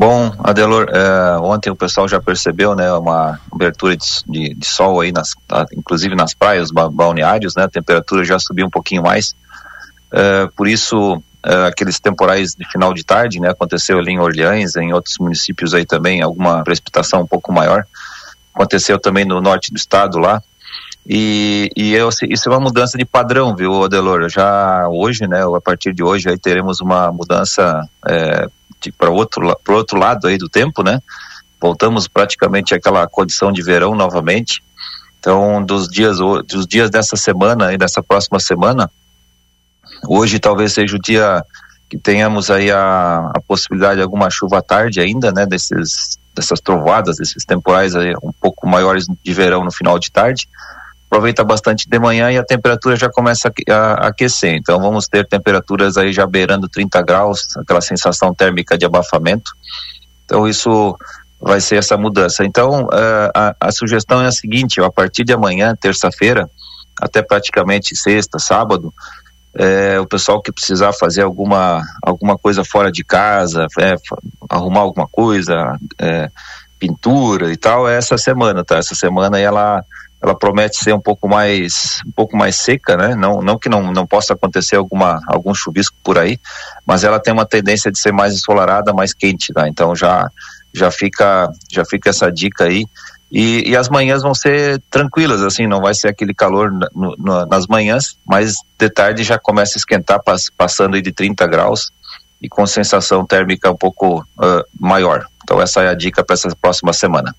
Bom, Adelor, é, ontem o pessoal já percebeu, né, uma abertura de, de, de sol aí, nas, inclusive nas praias, balneários, né, a temperatura já subiu um pouquinho mais, é, por isso é, aqueles temporais de final de tarde, né, aconteceu ali em Orleans, em outros municípios aí também, alguma precipitação um pouco maior, aconteceu também no norte do estado lá, e, e eu, isso é uma mudança de padrão, viu, Adelor? Já hoje, né, a partir de hoje, aí teremos uma mudança é, para outro para outro lado aí do tempo, né? Voltamos praticamente àquela condição de verão novamente. Então, dos dias dos dias dessa semana e dessa próxima semana, hoje talvez seja o dia que tenhamos aí a, a possibilidade de alguma chuva à tarde ainda, né? Desses dessas trovoadas, desses temporais aí um pouco maiores de verão no final de tarde aproveita bastante de manhã e a temperatura já começa a, aquecer. Então vamos ter temperaturas aí já beirando 30 graus, aquela sensação térmica de abafamento. Então isso vai ser essa mudança. Então uh, a, a, sugestão é a seguinte: a partir de amanhã, terça-feira, até praticamente sexta, sábado, é, o pessoal que precisar fazer alguma alguma coisa fora de casa, é, arrumar alguma coisa, é, pintura e tal, é essa semana, tá? Essa semana ela ela promete ser um pouco mais um pouco mais seca, né? Não, não que não, não possa acontecer alguma algum chuvisco por aí, mas ela tem uma tendência de ser mais ensolarada, mais quente, tá? Então já já fica já fica essa dica aí. E, e as manhãs vão ser tranquilas, assim, não vai ser aquele calor no, no, nas manhãs, mas de tarde já começa a esquentar, pass, passando aí de 30 graus e com sensação térmica um pouco uh, maior. Então essa é a dica para essa próxima semana.